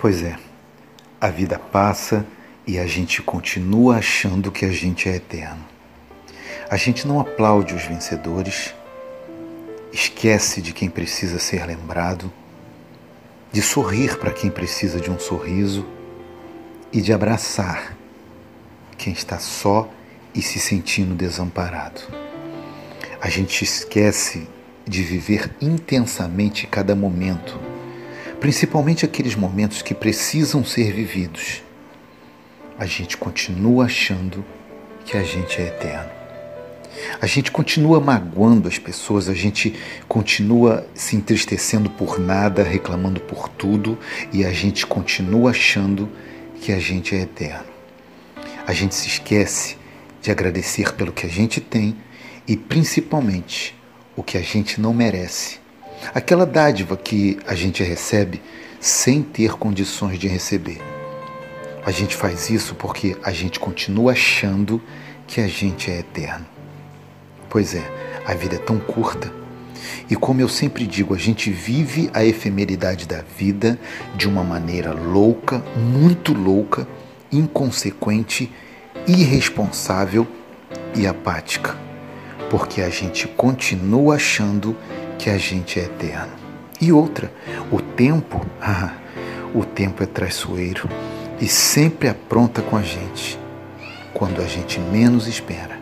Pois é, a vida passa e a gente continua achando que a gente é eterno. A gente não aplaude os vencedores, esquece de quem precisa ser lembrado, de sorrir para quem precisa de um sorriso e de abraçar quem está só e se sentindo desamparado. A gente esquece de viver intensamente cada momento, principalmente aqueles momentos que precisam ser vividos. A gente continua achando que a gente é eterno. A gente continua magoando as pessoas, a gente continua se entristecendo por nada, reclamando por tudo e a gente continua achando que a gente é eterno. A gente se esquece de agradecer pelo que a gente tem e principalmente o que a gente não merece. Aquela dádiva que a gente recebe sem ter condições de receber. A gente faz isso porque a gente continua achando que a gente é eterno. Pois é, a vida é tão curta. E como eu sempre digo, a gente vive a efemeridade da vida de uma maneira louca, muito louca, inconsequente, irresponsável e apática. Porque a gente continua achando que a gente é eterno. E outra, o tempo, ah, o tempo é traiçoeiro e sempre apronta com a gente quando a gente menos espera.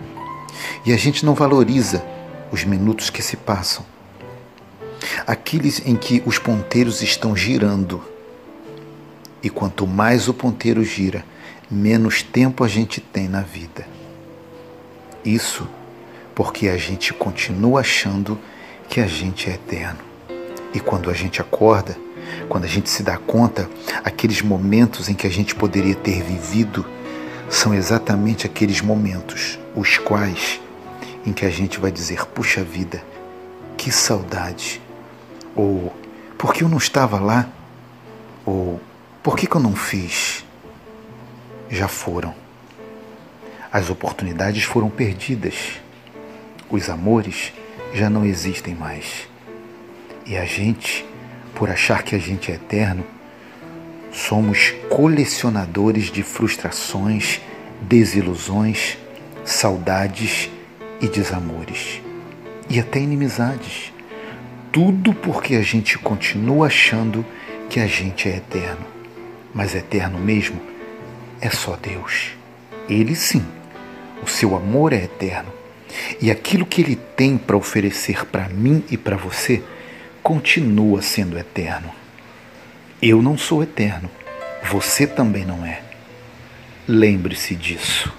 E a gente não valoriza os minutos que se passam. Aqueles em que os ponteiros estão girando. E quanto mais o ponteiro gira, menos tempo a gente tem na vida. Isso porque a gente continua achando que a gente é eterno. E quando a gente acorda, quando a gente se dá conta, aqueles momentos em que a gente poderia ter vivido são exatamente aqueles momentos os quais em que a gente vai dizer: puxa vida, que saudade. Ou por que eu não estava lá? Ou por que, que eu não fiz? Já foram. As oportunidades foram perdidas. Os amores já não existem mais. E a gente, por achar que a gente é eterno, somos colecionadores de frustrações, desilusões, saudades e desamores, e até inimizades. Tudo porque a gente continua achando que a gente é eterno. Mas eterno mesmo é só Deus. Ele sim, o seu amor é eterno. E aquilo que ele tem para oferecer para mim e para você continua sendo eterno. Eu não sou eterno, você também não é. Lembre-se disso.